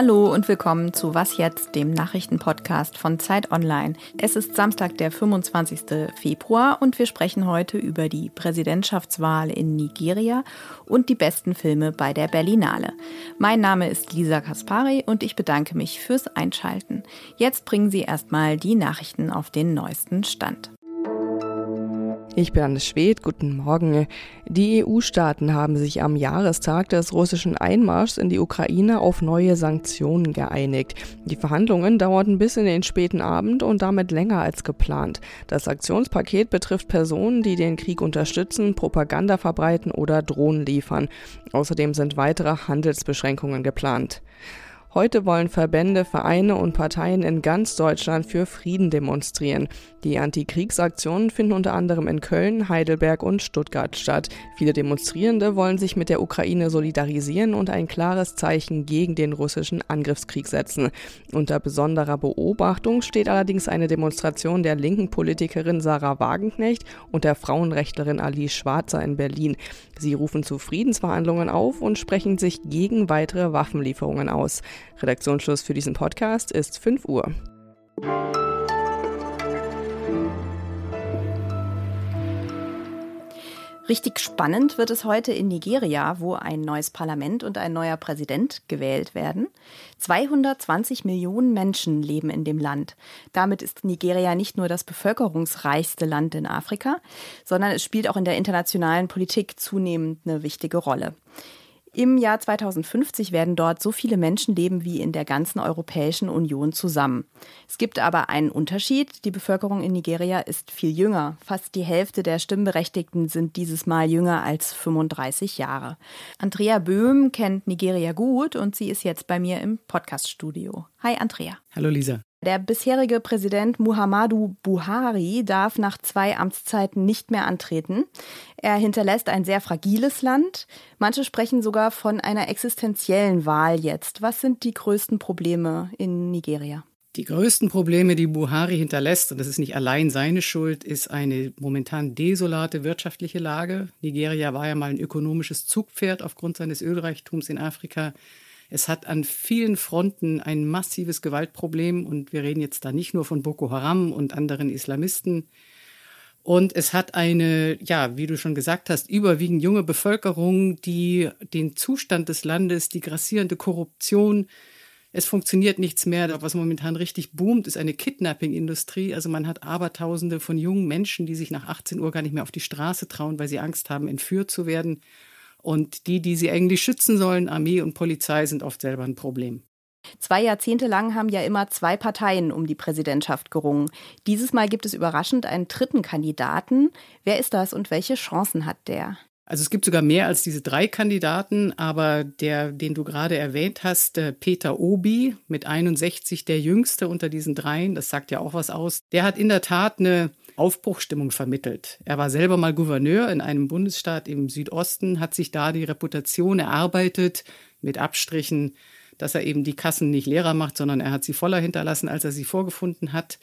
Hallo und willkommen zu Was jetzt, dem Nachrichtenpodcast von Zeit Online. Es ist Samstag, der 25. Februar und wir sprechen heute über die Präsidentschaftswahl in Nigeria und die besten Filme bei der Berlinale. Mein Name ist Lisa Kaspari und ich bedanke mich fürs Einschalten. Jetzt bringen Sie erstmal die Nachrichten auf den neuesten Stand. Ich bin Anne Schwed, guten Morgen. Die EU-Staaten haben sich am Jahrestag des russischen Einmarschs in die Ukraine auf neue Sanktionen geeinigt. Die Verhandlungen dauerten bis in den späten Abend und damit länger als geplant. Das Aktionspaket betrifft Personen, die den Krieg unterstützen, Propaganda verbreiten oder Drohnen liefern. Außerdem sind weitere Handelsbeschränkungen geplant. Heute wollen Verbände, Vereine und Parteien in ganz Deutschland für Frieden demonstrieren. Die Antikriegsaktionen finden unter anderem in Köln, Heidelberg und Stuttgart statt. Viele Demonstrierende wollen sich mit der Ukraine solidarisieren und ein klares Zeichen gegen den russischen Angriffskrieg setzen. Unter besonderer Beobachtung steht allerdings eine Demonstration der linken Politikerin Sarah Wagenknecht und der Frauenrechtlerin Alice Schwarzer in Berlin. Sie rufen zu Friedensverhandlungen auf und sprechen sich gegen weitere Waffenlieferungen aus. Redaktionsschluss für diesen Podcast ist 5 Uhr. Richtig spannend wird es heute in Nigeria, wo ein neues Parlament und ein neuer Präsident gewählt werden. 220 Millionen Menschen leben in dem Land. Damit ist Nigeria nicht nur das bevölkerungsreichste Land in Afrika, sondern es spielt auch in der internationalen Politik zunehmend eine wichtige Rolle. Im Jahr 2050 werden dort so viele Menschen leben wie in der ganzen Europäischen Union zusammen. Es gibt aber einen Unterschied. Die Bevölkerung in Nigeria ist viel jünger. Fast die Hälfte der Stimmberechtigten sind dieses Mal jünger als 35 Jahre. Andrea Böhm kennt Nigeria gut und sie ist jetzt bei mir im Podcaststudio. Hi Andrea. Hallo Lisa. Der bisherige Präsident Muhammadu Buhari darf nach zwei Amtszeiten nicht mehr antreten. Er hinterlässt ein sehr fragiles Land. Manche sprechen sogar von einer existenziellen Wahl jetzt. Was sind die größten Probleme in Nigeria? Die größten Probleme, die Buhari hinterlässt, und das ist nicht allein seine Schuld, ist eine momentan desolate wirtschaftliche Lage. Nigeria war ja mal ein ökonomisches Zugpferd aufgrund seines Ölreichtums in Afrika. Es hat an vielen Fronten ein massives Gewaltproblem und wir reden jetzt da nicht nur von Boko Haram und anderen Islamisten. Und es hat eine, ja, wie du schon gesagt hast, überwiegend junge Bevölkerung, die den Zustand des Landes, die grassierende Korruption, es funktioniert nichts mehr. Was momentan richtig boomt, ist eine Kidnapping-Industrie. Also man hat Abertausende von jungen Menschen, die sich nach 18 Uhr gar nicht mehr auf die Straße trauen, weil sie Angst haben, entführt zu werden. Und die, die sie eigentlich schützen sollen, Armee und Polizei, sind oft selber ein Problem. Zwei Jahrzehnte lang haben ja immer zwei Parteien um die Präsidentschaft gerungen. Dieses Mal gibt es überraschend einen dritten Kandidaten. Wer ist das und welche Chancen hat der? Also es gibt sogar mehr als diese drei Kandidaten, aber der, den du gerade erwähnt hast, Peter Obi mit 61, der jüngste unter diesen dreien, das sagt ja auch was aus, der hat in der Tat eine Aufbruchstimmung vermittelt. Er war selber mal Gouverneur in einem Bundesstaat im Südosten, hat sich da die Reputation erarbeitet mit Abstrichen, dass er eben die Kassen nicht leerer macht, sondern er hat sie voller hinterlassen, als er sie vorgefunden hat.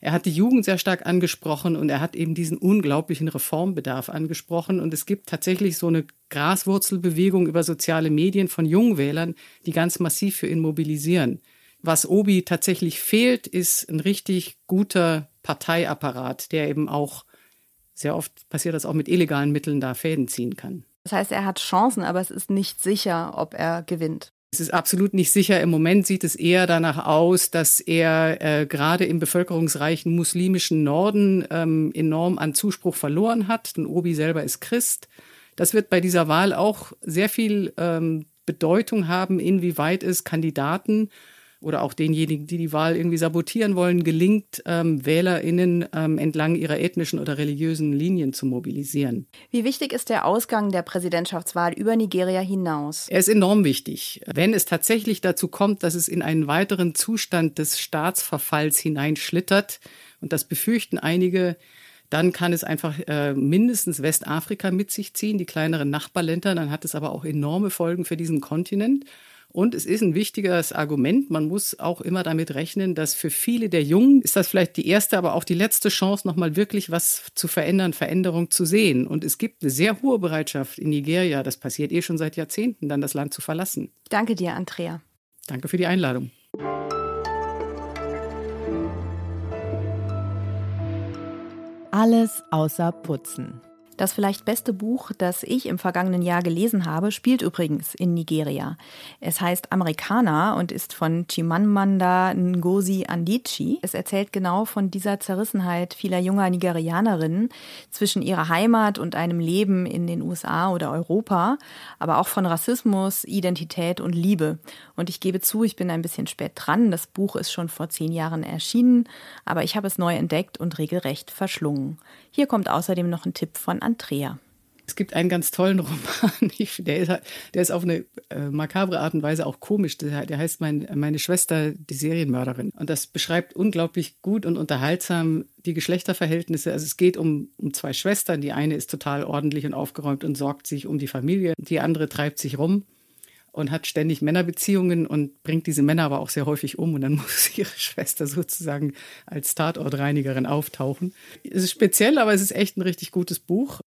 Er hat die Jugend sehr stark angesprochen und er hat eben diesen unglaublichen Reformbedarf angesprochen. Und es gibt tatsächlich so eine Graswurzelbewegung über soziale Medien von Jungwählern, die ganz massiv für ihn mobilisieren. Was Obi tatsächlich fehlt, ist ein richtig guter Parteiapparat, der eben auch, sehr oft passiert das auch mit illegalen Mitteln, da Fäden ziehen kann. Das heißt, er hat Chancen, aber es ist nicht sicher, ob er gewinnt. Es ist absolut nicht sicher. Im Moment sieht es eher danach aus, dass er äh, gerade im bevölkerungsreichen muslimischen Norden ähm, enorm an Zuspruch verloren hat. Denn Obi selber ist Christ. Das wird bei dieser Wahl auch sehr viel ähm, Bedeutung haben, inwieweit es Kandidaten oder auch denjenigen, die die Wahl irgendwie sabotieren wollen, gelingt, ähm, WählerInnen ähm, entlang ihrer ethnischen oder religiösen Linien zu mobilisieren. Wie wichtig ist der Ausgang der Präsidentschaftswahl über Nigeria hinaus? Er ist enorm wichtig. Wenn es tatsächlich dazu kommt, dass es in einen weiteren Zustand des Staatsverfalls hineinschlittert, und das befürchten einige, dann kann es einfach äh, mindestens Westafrika mit sich ziehen, die kleineren Nachbarländer. Dann hat es aber auch enorme Folgen für diesen Kontinent. Und es ist ein wichtiges Argument. Man muss auch immer damit rechnen, dass für viele der Jungen ist das vielleicht die erste, aber auch die letzte Chance, nochmal wirklich was zu verändern, Veränderung zu sehen. Und es gibt eine sehr hohe Bereitschaft in Nigeria, das passiert eh schon seit Jahrzehnten, dann das Land zu verlassen. Danke dir, Andrea. Danke für die Einladung. Alles außer Putzen. Das vielleicht beste Buch, das ich im vergangenen Jahr gelesen habe, spielt übrigens in Nigeria. Es heißt Amerikaner und ist von Chimamanda Ngozi Adichie. Es erzählt genau von dieser Zerrissenheit vieler junger Nigerianerinnen zwischen ihrer Heimat und einem Leben in den USA oder Europa, aber auch von Rassismus, Identität und Liebe. Und ich gebe zu, ich bin ein bisschen spät dran. Das Buch ist schon vor zehn Jahren erschienen, aber ich habe es neu entdeckt und regelrecht verschlungen. Hier kommt außerdem noch ein Tipp von Andrea. Es gibt einen ganz tollen Roman, der ist, der ist auf eine äh, makabre Art und Weise auch komisch. Der, heißt mein, Meine Schwester, die Serienmörderin. Und das beschreibt unglaublich gut und unterhaltsam die Geschlechterverhältnisse. Also es geht um, um zwei Schwestern. Die eine ist total ordentlich und aufgeräumt und sorgt sich um die Familie. Die andere treibt sich rum und hat ständig Männerbeziehungen und bringt diese Männer aber auch sehr häufig um und dann muss ihre Schwester sozusagen als Tatortreinigerin auftauchen. Es ist speziell, aber es ist echt ein richtig gutes Buch.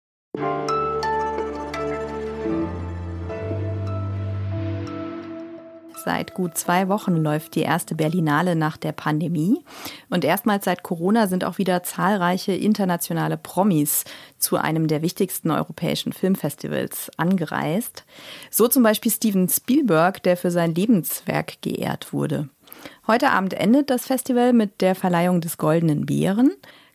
Seit gut zwei Wochen läuft die erste Berlinale nach der Pandemie. Und erstmals seit Corona sind auch wieder zahlreiche internationale Promis zu einem der wichtigsten europäischen Filmfestivals angereist. So zum Beispiel Steven Spielberg, der für sein Lebenswerk geehrt wurde. Heute Abend endet das Festival mit der Verleihung des Goldenen Bären.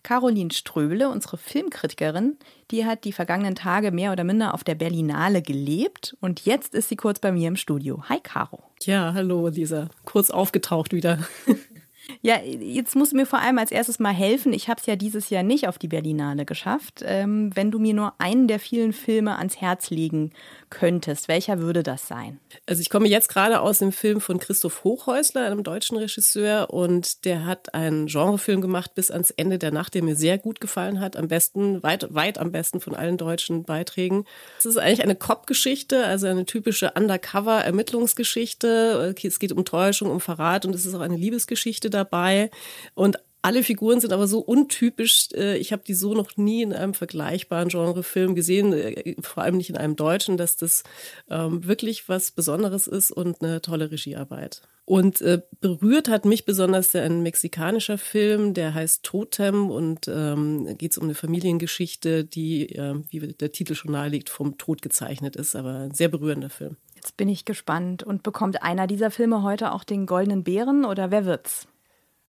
Caroline Ströbele, unsere Filmkritikerin, die hat die vergangenen Tage mehr oder minder auf der Berlinale gelebt und jetzt ist sie kurz bei mir im Studio. Hi Caro. Ja, hallo Lisa. Kurz aufgetaucht wieder. Ja, jetzt musst du mir vor allem als erstes mal helfen. Ich habe es ja dieses Jahr nicht auf die Berlinale geschafft. Ähm, wenn du mir nur einen der vielen Filme ans Herz legen könntest, welcher würde das sein? Also ich komme jetzt gerade aus dem Film von Christoph Hochhäusler, einem deutschen Regisseur, und der hat einen Genrefilm gemacht bis ans Ende der Nacht, der mir sehr gut gefallen hat. Am besten, weit, weit am besten von allen deutschen Beiträgen. Es ist eigentlich eine Cop-Geschichte, also eine typische Undercover-Ermittlungsgeschichte. Es geht um Täuschung, um Verrat und es ist auch eine Liebesgeschichte dabei. Und alle Figuren sind aber so untypisch. Äh, ich habe die so noch nie in einem vergleichbaren Genrefilm gesehen, äh, vor allem nicht in einem deutschen, dass das ähm, wirklich was Besonderes ist und eine tolle Regiearbeit. Und äh, berührt hat mich besonders ein mexikanischer Film, der heißt Totem und ähm, geht es um eine Familiengeschichte, die, äh, wie der Titel schon naheliegt, vom Tod gezeichnet ist, aber ein sehr berührender Film. Jetzt bin ich gespannt. Und bekommt einer dieser Filme heute auch den Goldenen Bären oder wer wird's?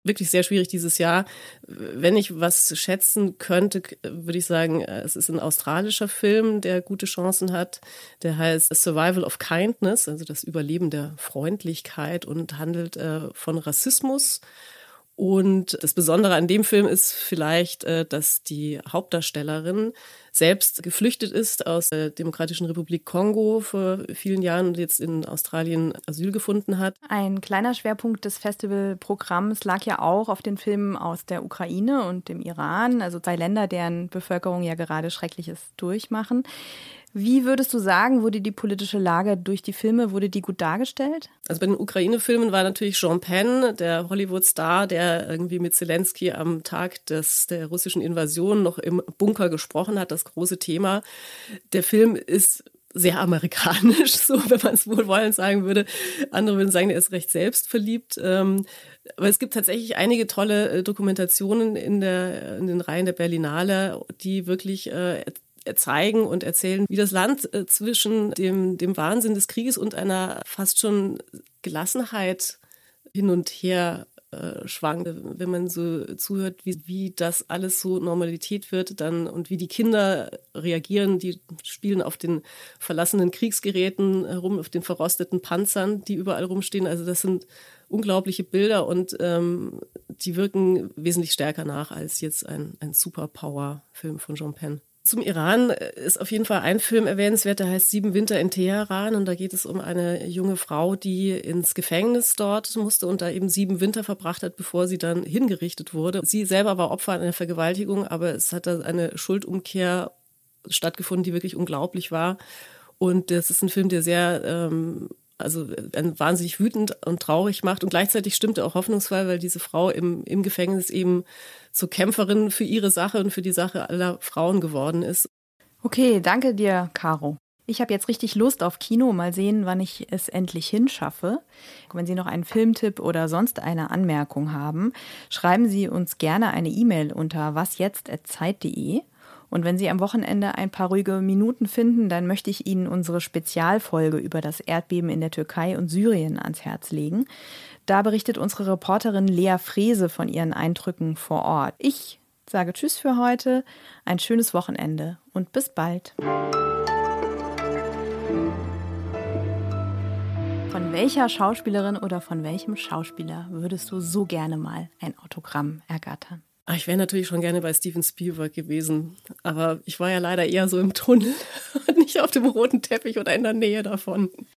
Wirklich sehr schwierig dieses Jahr. Wenn ich was schätzen könnte, würde ich sagen, äh, es ist ein australischer Film, der gute Chancen hat. Der heißt Survival of Kindness, also das Überleben der Freundlichkeit und handelt äh, von Rassismus und das Besondere an dem Film ist vielleicht, äh, dass die Hauptdarstellerin selbst geflüchtet ist aus der Demokratischen Republik Kongo vor vielen Jahren und jetzt in Australien Asyl gefunden hat. Ein kleiner Schwerpunkt des Festivalprogramms lag ja auch auf den Filmen aus der Ukraine und dem Iran, also zwei Länder, deren Bevölkerung ja gerade Schreckliches durchmachen. Wie würdest du sagen, wurde die politische Lage durch die Filme, wurde die gut dargestellt? Also bei den Ukraine-Filmen war natürlich Jean Penn, der Hollywood-Star, der irgendwie mit Zelensky am Tag des, der russischen Invasion noch im Bunker gesprochen hat, das große Thema. Der Film ist sehr amerikanisch, so wenn man es wohlwollend sagen würde. Andere würden sagen, er ist recht selbstverliebt. Ähm, aber es gibt tatsächlich einige tolle äh, Dokumentationen in, der, in den Reihen der Berlinale, die wirklich äh, zeigen und erzählen, wie das Land äh, zwischen dem, dem Wahnsinn des Krieges und einer fast schon Gelassenheit hin und her äh, schwankt. Wenn man so zuhört, wie, wie das alles so Normalität wird dann und wie die Kinder reagieren, die spielen auf den verlassenen Kriegsgeräten herum, auf den verrosteten Panzern, die überall rumstehen. Also das sind unglaubliche Bilder und ähm, die wirken wesentlich stärker nach als jetzt ein, ein Superpower-Film von Jean Penn. Zum Iran ist auf jeden Fall ein Film erwähnenswert, der heißt Sieben Winter in Teheran und da geht es um eine junge Frau, die ins Gefängnis dort musste und da eben sieben Winter verbracht hat, bevor sie dann hingerichtet wurde. Sie selber war Opfer einer Vergewaltigung, aber es hat da eine Schuldumkehr stattgefunden, die wirklich unglaublich war. Und das ist ein Film, der sehr ähm, also äh, wahnsinnig wütend und traurig macht und gleichzeitig stimmt er auch hoffnungsvoll, weil diese Frau im, im Gefängnis eben zur Kämpferin für ihre Sache und für die Sache aller Frauen geworden ist. Okay, danke dir, Caro. Ich habe jetzt richtig Lust auf Kino. Mal sehen, wann ich es endlich hinschaffe. Wenn Sie noch einen Filmtipp oder sonst eine Anmerkung haben, schreiben Sie uns gerne eine E-Mail unter wasjetzt.zeit.de. Und wenn Sie am Wochenende ein paar ruhige Minuten finden, dann möchte ich Ihnen unsere Spezialfolge über das Erdbeben in der Türkei und Syrien ans Herz legen. Da berichtet unsere Reporterin Lea Frese von ihren Eindrücken vor Ort. Ich sage Tschüss für heute, ein schönes Wochenende und bis bald. Von welcher Schauspielerin oder von welchem Schauspieler würdest du so gerne mal ein Autogramm ergattern? Ah, ich wäre natürlich schon gerne bei Steven Spielberg gewesen, aber ich war ja leider eher so im Tunnel und nicht auf dem roten Teppich oder in der Nähe davon.